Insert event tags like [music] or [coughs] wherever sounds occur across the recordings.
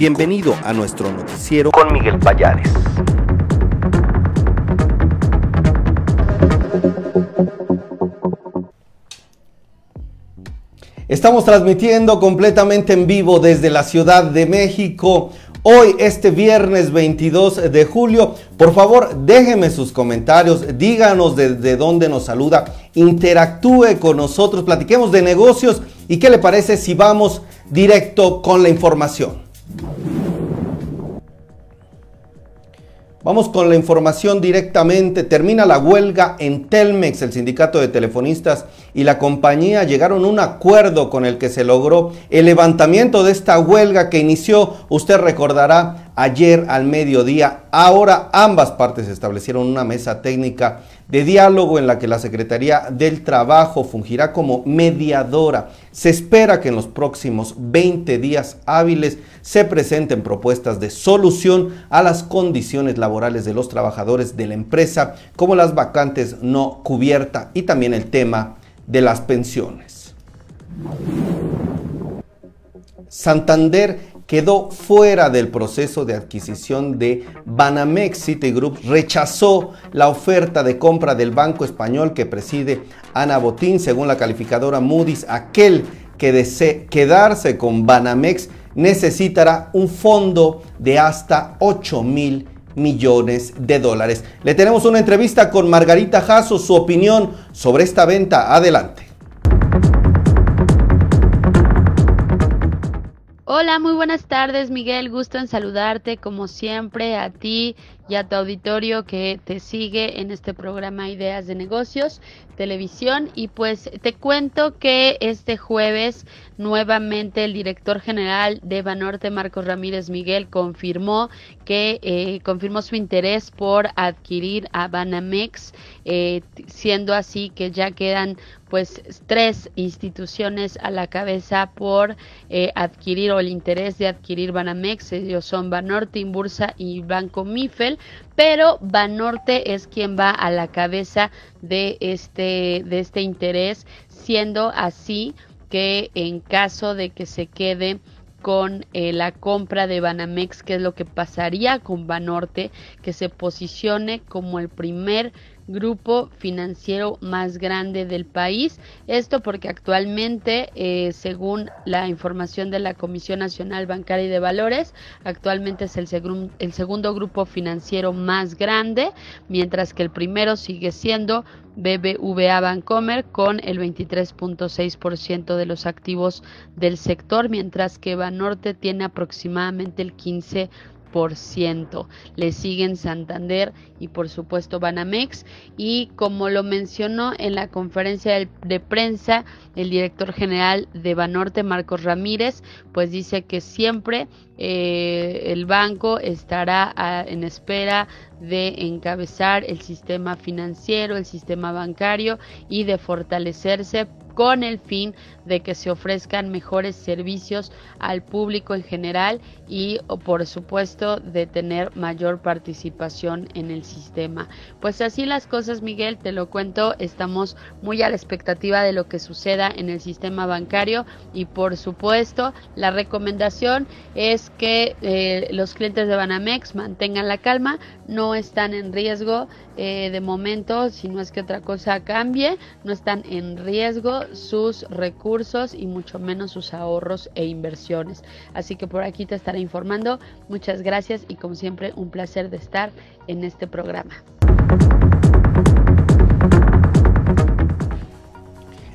Bienvenido a nuestro noticiero con Miguel Payares. Estamos transmitiendo completamente en vivo desde la Ciudad de México. Hoy, este viernes 22 de julio, por favor, déjenme sus comentarios, díganos desde dónde nos saluda, interactúe con nosotros, platiquemos de negocios y qué le parece si vamos directo con la información. Vamos con la información directamente. Termina la huelga en Telmex. El sindicato de telefonistas y la compañía llegaron a un acuerdo con el que se logró el levantamiento de esta huelga que inició, usted recordará, ayer al mediodía. Ahora ambas partes establecieron una mesa técnica de diálogo en la que la Secretaría del Trabajo fungirá como mediadora. Se espera que en los próximos 20 días hábiles se presenten propuestas de solución a las condiciones laborales de los trabajadores de la empresa, como las vacantes no cubiertas y también el tema de las pensiones. Santander quedó fuera del proceso de adquisición de Banamex Citigroup, rechazó la oferta de compra del banco español que preside Ana Botín, según la calificadora Moody's, aquel que desee quedarse con Banamex necesitará un fondo de hasta 8 mil millones de dólares. Le tenemos una entrevista con Margarita Jasso, su opinión sobre esta venta. Adelante. Hola, muy buenas tardes Miguel, gusto en saludarte como siempre a ti y a tu auditorio que te sigue en este programa Ideas de Negocios, Televisión. Y pues te cuento que este jueves nuevamente el director general de Banorte, Marcos Ramírez Miguel, confirmó que eh, confirmó su interés por adquirir a Banamex, eh, siendo así que ya quedan pues tres instituciones a la cabeza por eh, adquirir o el interés de adquirir Banamex, ellos son Banorte, Inbursa y Banco Mifel, pero Banorte es quien va a la cabeza de este, de este interés, siendo así que en caso de que se quede con eh, la compra de Banamex, que es lo que pasaría con Banorte, que se posicione como el primer grupo financiero más grande del país. Esto porque actualmente, eh, según la información de la Comisión Nacional Bancaria y de Valores, actualmente es el, el segundo grupo financiero más grande, mientras que el primero sigue siendo BBVA Bancomer con el 23.6% de los activos del sector, mientras que Banorte tiene aproximadamente el 15%. Le siguen Santander y por supuesto Banamex. Y como lo mencionó en la conferencia de prensa el director general de Banorte, Marcos Ramírez, pues dice que siempre eh, el banco estará en espera de encabezar el sistema financiero, el sistema bancario y de fortalecerse con el fin de que se ofrezcan mejores servicios al público en general y por supuesto de tener mayor participación en el sistema. Pues así las cosas Miguel, te lo cuento, estamos muy a la expectativa de lo que suceda en el sistema bancario y por supuesto la recomendación es que eh, los clientes de Banamex mantengan la calma, no están en riesgo eh, de momento, si no es que otra cosa cambie, no están en riesgo sus recursos y mucho menos sus ahorros e inversiones. Así que por aquí te estaré informando. Muchas gracias y como siempre un placer de estar en este programa.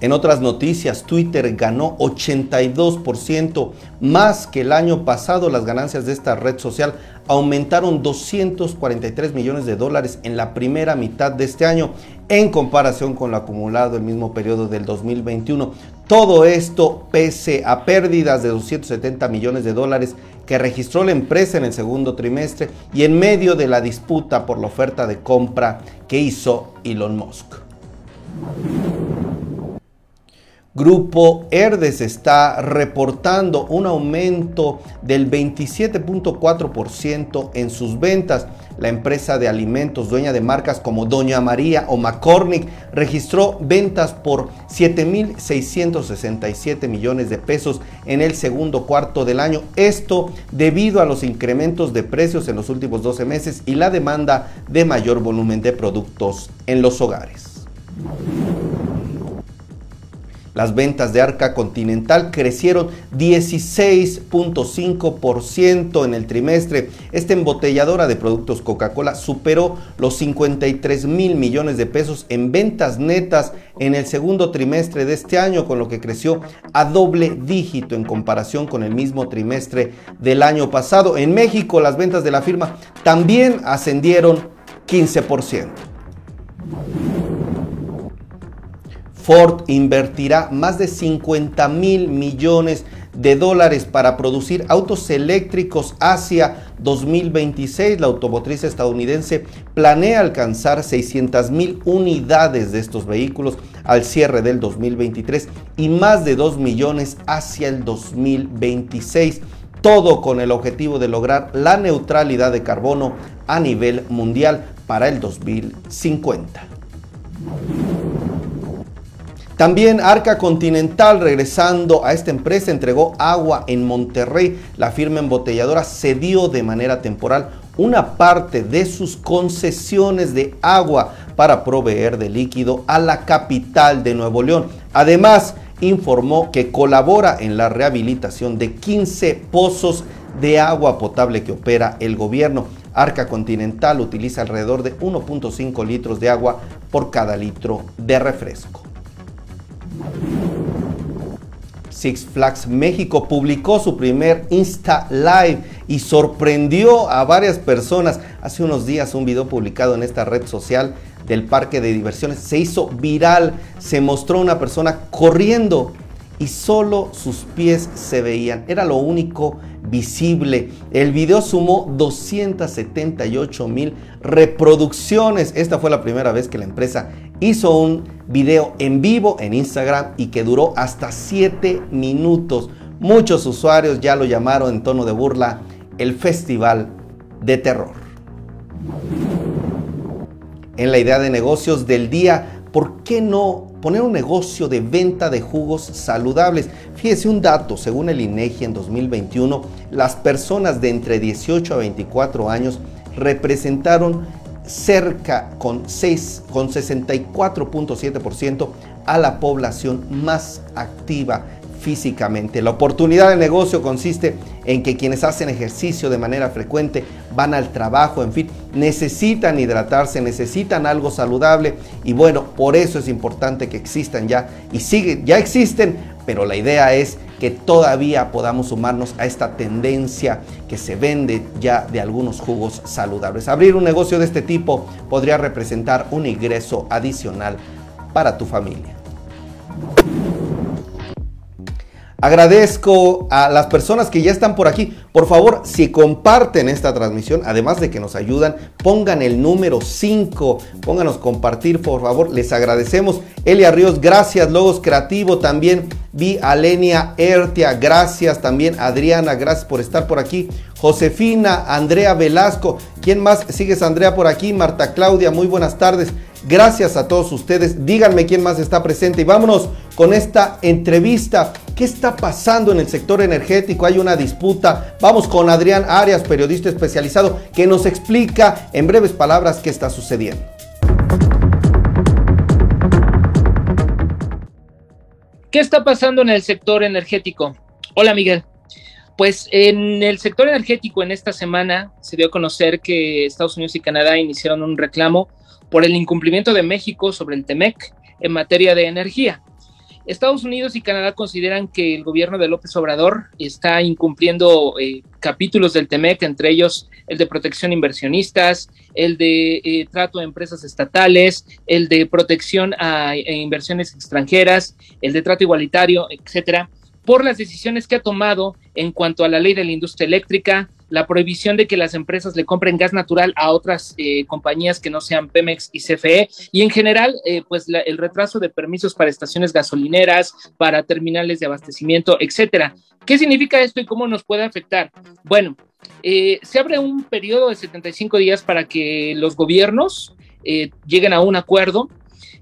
En otras noticias, Twitter ganó 82% más que el año pasado. Las ganancias de esta red social aumentaron 243 millones de dólares en la primera mitad de este año en comparación con lo acumulado el mismo periodo del 2021. Todo esto pese a pérdidas de 270 millones de dólares que registró la empresa en el segundo trimestre y en medio de la disputa por la oferta de compra que hizo Elon Musk. Grupo Herdes está reportando un aumento del 27.4% en sus ventas. La empresa de alimentos dueña de marcas como Doña María o McCormick registró ventas por 7.667 millones de pesos en el segundo cuarto del año. Esto debido a los incrementos de precios en los últimos 12 meses y la demanda de mayor volumen de productos en los hogares. Las ventas de Arca Continental crecieron 16.5% en el trimestre. Esta embotelladora de productos Coca-Cola superó los 53 mil millones de pesos en ventas netas en el segundo trimestre de este año, con lo que creció a doble dígito en comparación con el mismo trimestre del año pasado. En México, las ventas de la firma también ascendieron 15%. Ford invertirá más de 50 mil millones de dólares para producir autos eléctricos hacia 2026. La automotriz estadounidense planea alcanzar 600 mil unidades de estos vehículos al cierre del 2023 y más de 2 millones hacia el 2026. Todo con el objetivo de lograr la neutralidad de carbono a nivel mundial para el 2050. También Arca Continental, regresando a esta empresa, entregó agua en Monterrey. La firma embotelladora cedió de manera temporal una parte de sus concesiones de agua para proveer de líquido a la capital de Nuevo León. Además, informó que colabora en la rehabilitación de 15 pozos de agua potable que opera el gobierno. Arca Continental utiliza alrededor de 1.5 litros de agua por cada litro de refresco. Six Flags México publicó su primer Insta Live y sorprendió a varias personas. Hace unos días un video publicado en esta red social del parque de diversiones se hizo viral. Se mostró una persona corriendo y solo sus pies se veían. Era lo único visible. El video sumó 278 mil reproducciones. Esta fue la primera vez que la empresa hizo un video en vivo en Instagram y que duró hasta 7 minutos. Muchos usuarios ya lo llamaron en tono de burla el Festival de Terror. En la idea de negocios del día, ¿por qué no poner un negocio de venta de jugos saludables. Fíjese un dato, según el INEGI en 2021, las personas de entre 18 a 24 años representaron cerca con, 6, con 64.7% a la población más activa físicamente. La oportunidad de negocio consiste en que quienes hacen ejercicio de manera frecuente, van al trabajo, en fin, necesitan hidratarse, necesitan algo saludable y bueno, por eso es importante que existan ya y siguen, ya existen, pero la idea es que todavía podamos sumarnos a esta tendencia que se vende ya de algunos jugos saludables. Abrir un negocio de este tipo podría representar un ingreso adicional para tu familia. Agradezco a las personas que ya están por aquí. Por favor, si comparten esta transmisión, además de que nos ayudan, pongan el número 5, pónganos compartir, por favor, les agradecemos. Elia Ríos, gracias. Logos Creativo también. Vi a Lenia Ertia, gracias. También Adriana, gracias por estar por aquí. Josefina, Andrea Velasco. ¿Quién más? Sigues Andrea por aquí. Marta Claudia, muy buenas tardes. Gracias a todos ustedes. Díganme quién más está presente y vámonos con esta entrevista. ¿Qué está pasando en el sector energético? Hay una disputa. Vamos con Adrián Arias, periodista especializado, que nos explica en breves palabras qué está sucediendo. ¿Qué está pasando en el sector energético? Hola Miguel. Pues en el sector energético en esta semana se dio a conocer que Estados Unidos y Canadá iniciaron un reclamo por el incumplimiento de México sobre el TEMEC en materia de energía. Estados Unidos y Canadá consideran que el gobierno de López Obrador está incumpliendo eh, capítulos del TEMEC, entre ellos el de protección a inversionistas, el de eh, trato a empresas estatales, el de protección a, a inversiones extranjeras, el de trato igualitario, etcétera, por las decisiones que ha tomado en cuanto a la ley de la industria eléctrica, la prohibición de que las empresas le compren gas natural a otras eh, compañías que no sean Pemex y CFE y en general eh, pues el retraso de permisos para estaciones gasolineras, para terminales de abastecimiento, etcétera. ¿Qué significa esto y cómo nos puede afectar? Bueno, eh, se abre un periodo de 75 días para que los gobiernos lleguen a un acuerdo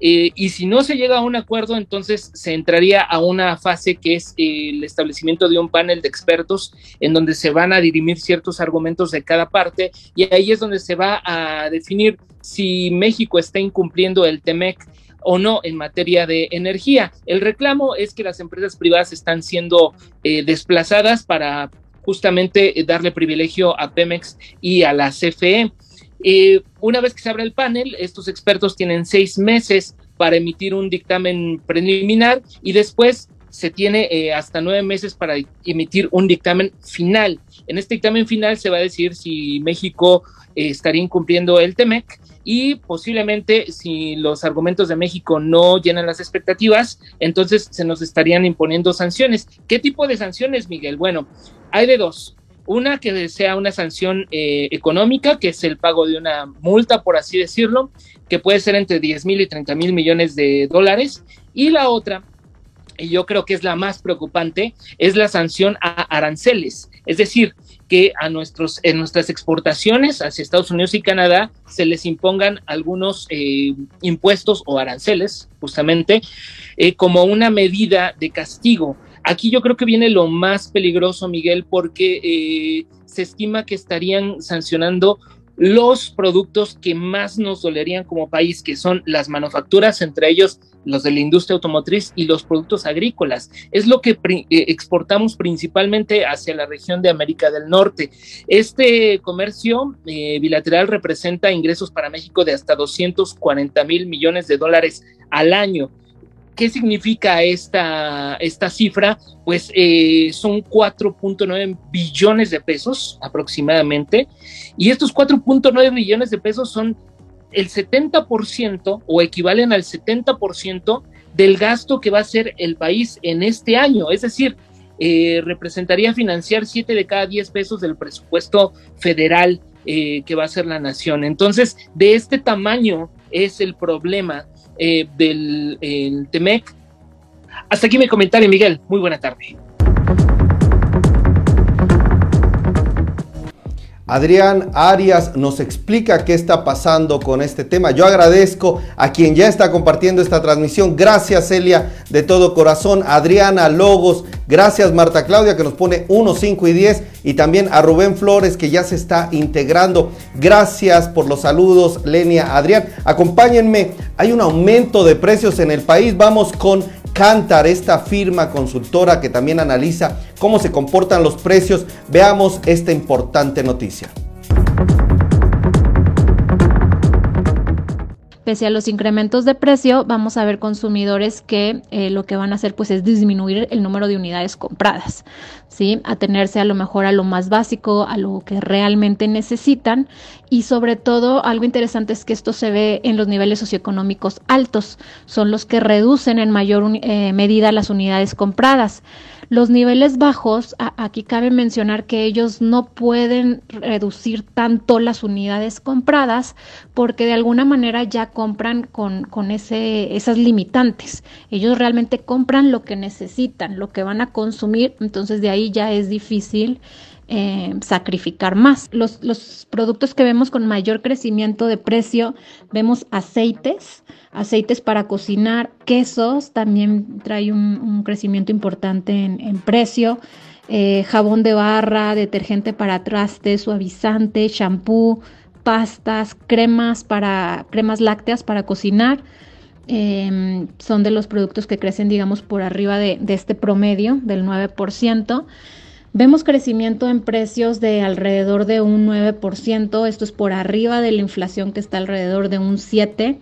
eh, y si no se llega a un acuerdo, entonces se entraría a una fase que es eh, el establecimiento de un panel de expertos en donde se van a dirimir ciertos argumentos de cada parte y ahí es donde se va a definir si México está incumpliendo el TEMEC o no en materia de energía. El reclamo es que las empresas privadas están siendo eh, desplazadas para justamente darle privilegio a Pemex y a la CFE. Eh, una vez que se abre el panel, estos expertos tienen seis meses para emitir un dictamen preliminar y después se tiene eh, hasta nueve meses para emitir un dictamen final. En este dictamen final se va a decir si México eh, estaría incumpliendo el TEMEC y posiblemente si los argumentos de México no llenan las expectativas, entonces se nos estarían imponiendo sanciones. ¿Qué tipo de sanciones, Miguel? Bueno, hay de dos. Una que sea una sanción eh, económica, que es el pago de una multa, por así decirlo, que puede ser entre 10 mil y 30 mil millones de dólares. Y la otra, y yo creo que es la más preocupante, es la sanción a aranceles. Es decir, que a nuestros, en nuestras exportaciones hacia Estados Unidos y Canadá se les impongan algunos eh, impuestos o aranceles, justamente, eh, como una medida de castigo Aquí yo creo que viene lo más peligroso, Miguel, porque eh, se estima que estarían sancionando los productos que más nos dolerían como país, que son las manufacturas, entre ellos los de la industria automotriz y los productos agrícolas. Es lo que eh, exportamos principalmente hacia la región de América del Norte. Este comercio eh, bilateral representa ingresos para México de hasta 240 mil millones de dólares al año. ¿Qué significa esta, esta cifra? Pues eh, son 4.9 billones de pesos aproximadamente. Y estos 4.9 billones de pesos son el 70% o equivalen al 70% del gasto que va a hacer el país en este año. Es decir, eh, representaría financiar 7 de cada 10 pesos del presupuesto federal eh, que va a ser la nación. Entonces, de este tamaño es el problema eh, del TEMEC. Hasta aquí mi comentario, Miguel. Muy buena tarde. Adrián Arias nos explica qué está pasando con este tema. Yo agradezco a quien ya está compartiendo esta transmisión. Gracias Celia de todo corazón. Adriana Logos. Gracias Marta Claudia que nos pone 1, 5 y 10. Y también a Rubén Flores que ya se está integrando. Gracias por los saludos Lenia, Adrián. Acompáñenme. Hay un aumento de precios en el país. Vamos con Cantar, esta firma consultora que también analiza cómo se comportan los precios. Veamos esta importante noticia. Pese a los incrementos de precio, vamos a ver consumidores que eh, lo que van a hacer pues es disminuir el número de unidades compradas, ¿sí? Atenerse a lo mejor a lo más básico, a lo que realmente necesitan y sobre todo algo interesante es que esto se ve en los niveles socioeconómicos altos, son los que reducen en mayor eh, medida las unidades compradas. Los niveles bajos, aquí cabe mencionar que ellos no pueden reducir tanto las unidades compradas porque de alguna manera ya compran con, con ese, esas limitantes. Ellos realmente compran lo que necesitan, lo que van a consumir, entonces de ahí ya es difícil eh, sacrificar más. Los, los, productos que vemos con mayor crecimiento de precio, vemos aceites, aceites para cocinar, quesos, también trae un, crecimiento importante en, precio. Eh, jabón de barra, detergente para trastes, suavizante, shampoo, pastas, cremas para cremas lácteas para cocinar. Em, son de los productos que crecen, digamos, por arriba de, de este promedio del 9%. Vemos crecimiento en precios de alrededor de un 9%, esto es por arriba de la inflación que está alrededor de un 7%.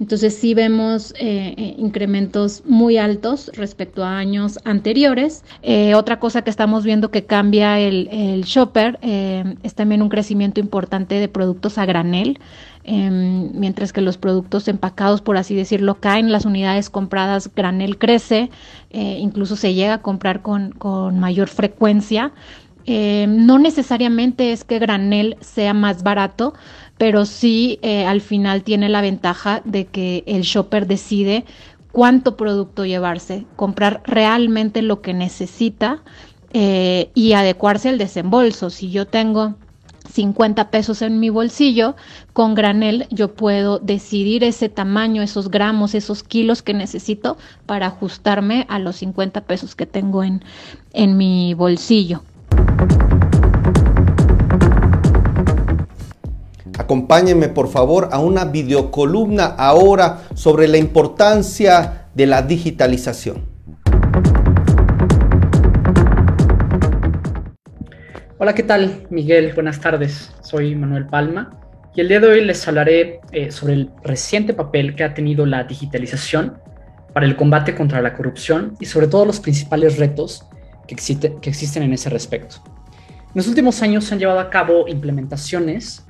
Entonces sí vemos eh, eh, incrementos muy altos respecto a años anteriores. Eh, otra cosa que estamos viendo que cambia el, shopper es también un crecimiento importante de productos a granel. Em, mientras que los productos empacados, por así decirlo, caen, las unidades compradas granel crece, incluso se llega a comprar con, con mayor frecuencia Eh, no necesariamente es que granel sea más barato, pero sí eh, al final tiene la ventaja de que el shopper decide cuánto producto llevarse, comprar realmente lo que necesita eh, y adecuarse al desembolso. Si yo tengo 50 pesos en mi bolsillo, con granel yo puedo decidir ese tamaño, esos gramos, esos kilos que necesito para ajustarme a los 50 pesos que tengo en, en mi bolsillo. Acompáñenme por favor a una videocolumna ahora sobre la importancia de la digitalización. Hola, ¿qué tal? Miguel, buenas tardes. Soy Manuel Palma y el día de hoy les hablaré eh, sobre el reciente papel que ha tenido la digitalización para el combate contra la corrupción y sobre todo los principales retos que, que existen en ese respecto. En los últimos años se han llevado a cabo implementaciones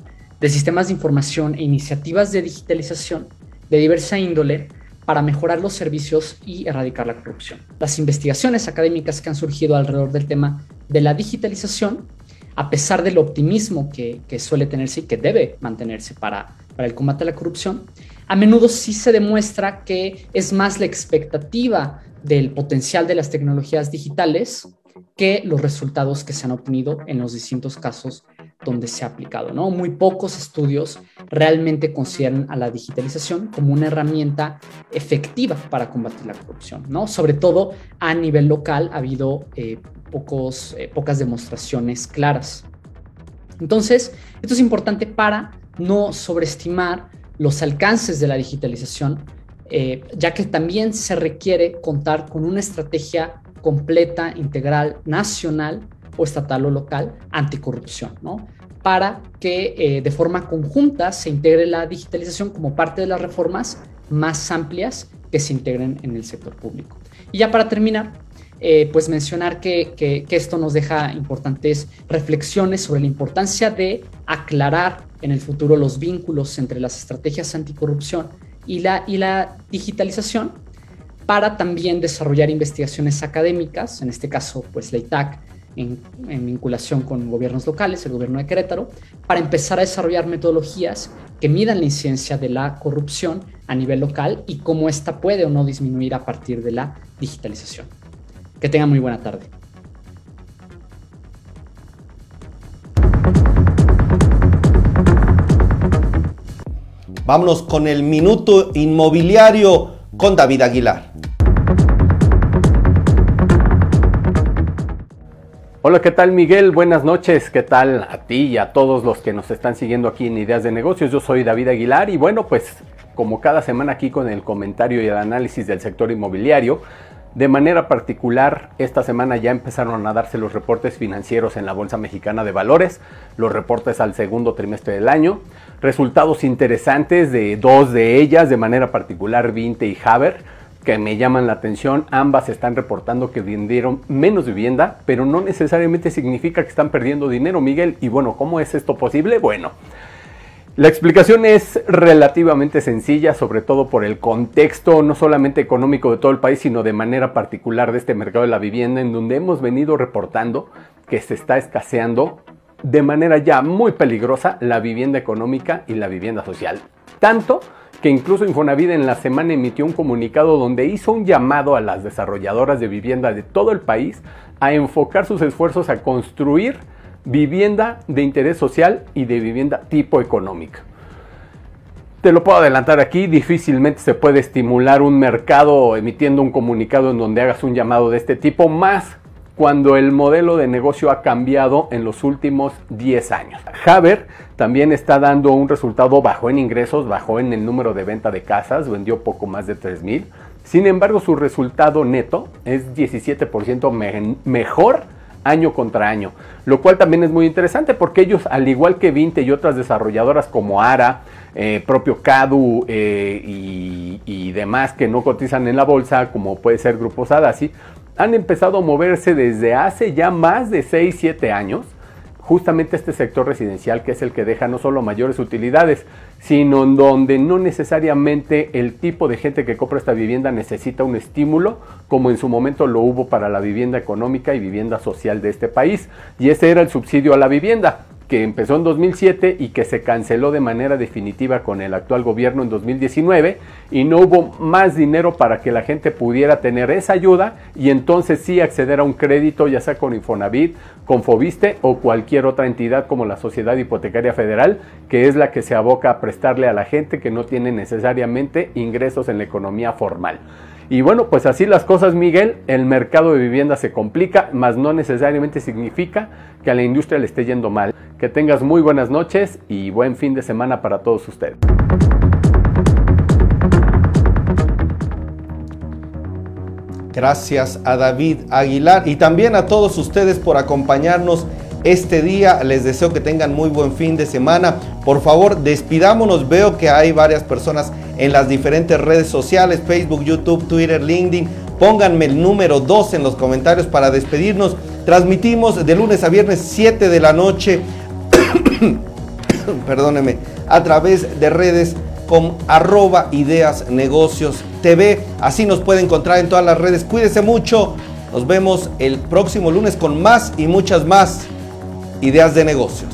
de sistemas de información e iniciativas de digitalización de diversa índole para mejorar los servicios y erradicar la corrupción. Las investigaciones académicas que han surgido alrededor del tema de la digitalización a pesar del optimismo que, suele tenerse y que debe mantenerse para, para el combate a la corrupción, a menudo sí se demuestra que es más la expectativa del potencial de las tecnologías digitales que los resultados que se han obtenido en los distintos casos donde se ha aplicado. ¿no? Muy pocos estudios realmente consideran a la digitalización como una herramienta efectiva para combatir la corrupción. ¿no? Sobre todo a nivel local ha habido eh, pocos, eh, pocas demostraciones claras. Entonces, esto es importante para no sobreestimar los alcances de la digitalización, eh, ya que también se requiere contar con una estrategia completa, integral, nacional o estatal o local anticorrupción, ¿no? Para que eh, de forma conjunta se integre la digitalización como parte de las reformas más amplias que se integren en el sector público. Y ya para terminar, eh, pues mencionar que, esto nos deja importantes reflexiones sobre la importancia de aclarar en el futuro los vínculos entre las estrategias anticorrupción y la, y la digitalización para también desarrollar investigaciones académicas, en este caso pues la ITAC en, vinculación con gobiernos locales, el gobierno de Querétaro, para empezar a desarrollar metodologías que midan la incidencia de la corrupción a nivel local y cómo ésta puede o no disminuir a partir de la digitalización. Que tengan muy buena tarde. Vámonos con el minuto inmobiliario con David Aguilar. Hola, ¿qué tal Miguel? Buenas noches, ¿qué tal a ti y a todos los que nos están siguiendo aquí en Ideas de Negocios? Yo soy David Aguilar y bueno, pues como cada semana aquí con el comentario y el análisis del sector inmobiliario, de manera particular, esta semana ya empezaron a darse los reportes financieros en la Bolsa Mexicana de Valores, los reportes al segundo trimestre del año, resultados interesantes de dos de ellas, de manera particular Vinte y Haber, que me llaman la atención. Ambas están reportando que vendieron menos vivienda, pero no necesariamente significa que están perdiendo dinero, Miguel. Y bueno, ¿cómo es esto posible? Bueno, la explicación es relativamente sencilla, sobre todo por el contexto no solamente económico de todo el país, sino de manera particular de este mercado de la vivienda, en donde hemos venido reportando que se está escaseando de manera ya muy peligrosa la vivienda económica y la vivienda social. Tanto que incluso Infonavit en la semana emitió un comunicado donde hizo un llamado a las desarrolladoras de vivienda de todo el país a enfocar sus esfuerzos a construir vivienda de interés social y de vivienda tipo económica. Te lo puedo adelantar aquí, difícilmente se puede estimular un mercado emitiendo un comunicado en donde hagas un llamado de este tipo, más cuando el modelo de negocio ha cambiado en los últimos 10 años. Haber también está dando un resultado bajo en ingresos, bajo en el número de venta de casas, vendió poco más de 3 mil. Sin embargo, su resultado neto es 17% mejor año contra año, lo cual también es muy interesante porque ellos, al igual que Vinte y otras desarrolladoras como Ara, eh, propio Cadu eh, y, demás que no cotizan en la bolsa, como puede ser Grupo Sadasi, han empezado a moverse desde hace ya más de 6-7 años justamente este sector residencial que es el que deja no solo mayores utilidades, sino donde no necesariamente el tipo de gente que compra esta vivienda necesita un estímulo, como en su momento lo hubo para la vivienda económica y vivienda social de este país. Y ese era el subsidio a la vivienda que empezó en 2007 y que se canceló de manera definitiva con el actual gobierno en 2019 y no hubo más dinero para que la gente pudiera tener esa ayuda y entonces sí acceder a un crédito ya sea con Infonavit, con Fobiste o cualquier otra entidad como la Sociedad Hipotecaria Federal que es la que se aboca a prestarle a la gente que no tiene necesariamente ingresos en la economía formal. Y bueno, pues así las cosas, Miguel, el mercado de vivienda se complica, mas no necesariamente significa que a la industria le esté yendo mal. Que tengas muy buenas noches y buen fin de semana para todos ustedes. Gracias a David Aguilar y también a todos ustedes por acompañarnos este día. Les deseo que tengan muy buen fin de semana. Por favor, despidámonos. Veo que hay varias personas en las diferentes redes sociales, Facebook, YouTube, Twitter, LinkedIn. Pónganme el número 2 en los comentarios para despedirnos. Transmitimos de lunes a viernes 7 de la noche. [coughs] perdóneme, a través de redes con arroba ideas negocios TV. Así nos puede encontrar en todas las redes. Cuídese mucho. Nos vemos el próximo lunes con más y muchas más ideas de negocios.